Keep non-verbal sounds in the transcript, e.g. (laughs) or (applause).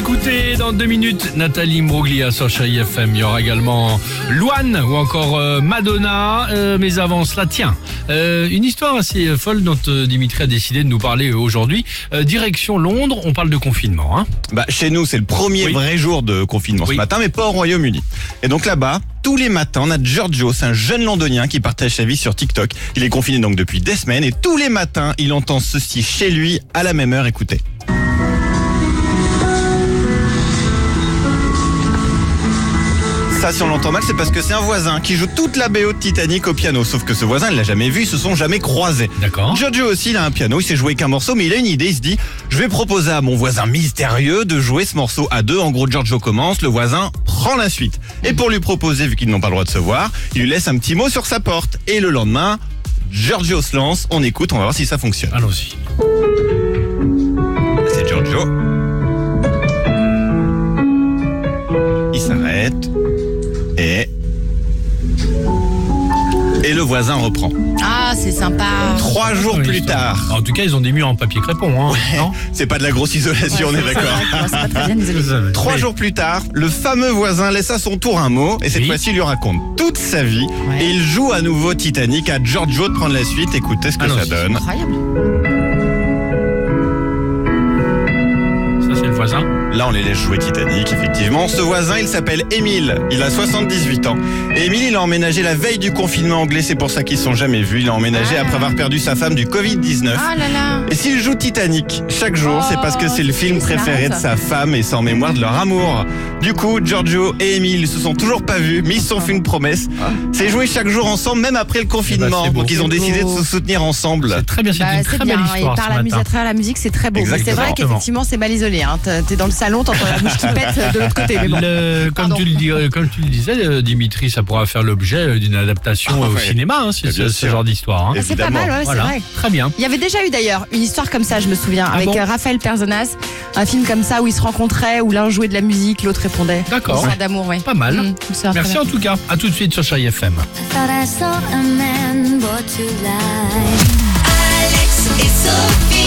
écouter dans deux minutes Nathalie Mbroglia sur Chérie FM. Il y aura également Luan ou encore euh, Madonna. Euh, mais avant cela, tiens, euh, une histoire assez folle dont Dimitri a décidé de nous parler aujourd'hui. Euh, direction Londres, on parle de confinement. Hein. Bah, chez nous, c'est le premier Oui. vrai jour de confinement Oui. ce matin, mais pas au Royaume-Uni. Et donc là-bas, tous les matins, on a Giorgio, c'est un jeune londonien qui partage sa vie sur TikTok. Il est confiné donc depuis des semaines et tous les matins, il entend ceci chez lui à la même heure. Écoutez. Ça, si on l'entend mal, c'est parce que c'est un voisin qui joue toute la BO de Titanic au piano. Sauf que ce voisin, il l'a jamais vu, ils se sont jamais croisés. D'accord. Giorgio aussi, il a un piano, il sait jouer qu'un morceau, mais il a une idée, il se dit, je vais proposer à mon voisin mystérieux de jouer ce morceau à deux. En gros, Giorgio commence, le voisin prend la suite. Et pour lui proposer, vu qu'ils n'ont pas le droit de se voir, il lui laisse un petit mot sur sa porte. Et le lendemain, Giorgio se lance, on écoute, on va voir si ça fonctionne. Allons-y. S'arrête. Et... Et le voisin reprend. Ah, c'est sympa. Trois jours Oui, plus tard. En tout cas, ils ont des murs en papier crépon. Hein, (laughs) C'est pas de la grosse isolation, on est d'accord. (laughs) Trois jours plus tard, le fameux voisin laisse à son tour un mot et cette Oui. fois-ci il lui raconte toute sa vie Ouais. et il joue à nouveau Titanic à Giorgio de prendre la suite. Écoutez ce que ça donne. Incroyable. Là, on les laisse jouer Titanic, effectivement. Ce voisin, il s'appelle Émile. Il a 78 ans. Et Émile, il a emménagé la veille du confinement anglais. C'est pour ça qu'ils se sont jamais vus. Il a emménagé Ah. après avoir perdu sa femme du Covid-19. Ah là là. Et s'il joue Titanic chaque jour, Oh, c'est parce que c'est le film préféré de sa femme et c'est en mémoire de leur amour. Du coup, Giorgio et Emile se sont toujours pas vus, mais ils se sont fait une promesse. C'est jouer chaque jour ensemble, même après le confinement. Eh ben, beau. Donc ils ont décidé de se soutenir ensemble. C'est très bien, c'est Bah, une c'est très bien. belle Et histoire par ce la musique, matin. à travers la musique, c'est très beau. C'est vrai qu'effectivement, c'est mal isolé. Hein. T'es t'es dans le salon, t'entends la bouche qui (laughs) pète de l'autre côté. Mais bon. Le- comme, tu le dis- euh, comme tu le disais, euh, Dimitri, ça pourra faire l'objet euh, d'une adaptation Ah, euh, au ouais. cinéma, hein, ce, genre d'histoire. hein. Ah, c'est pas mal, ouais, c'est vrai. très bien. Il y avait déjà eu d'ailleurs une histoire comme ça, je me souviens, avec bon euh, Raphaël Perzonas, un film comme ça où ils se rencontraient, où l'un jouait de la musique, l'autre répondait. D'accord. Histoire d'amour, oui. Pas mal. Mmh, ça, Merci en tout cas. À tout de suite sur Chérie FM. Alex et Sophie.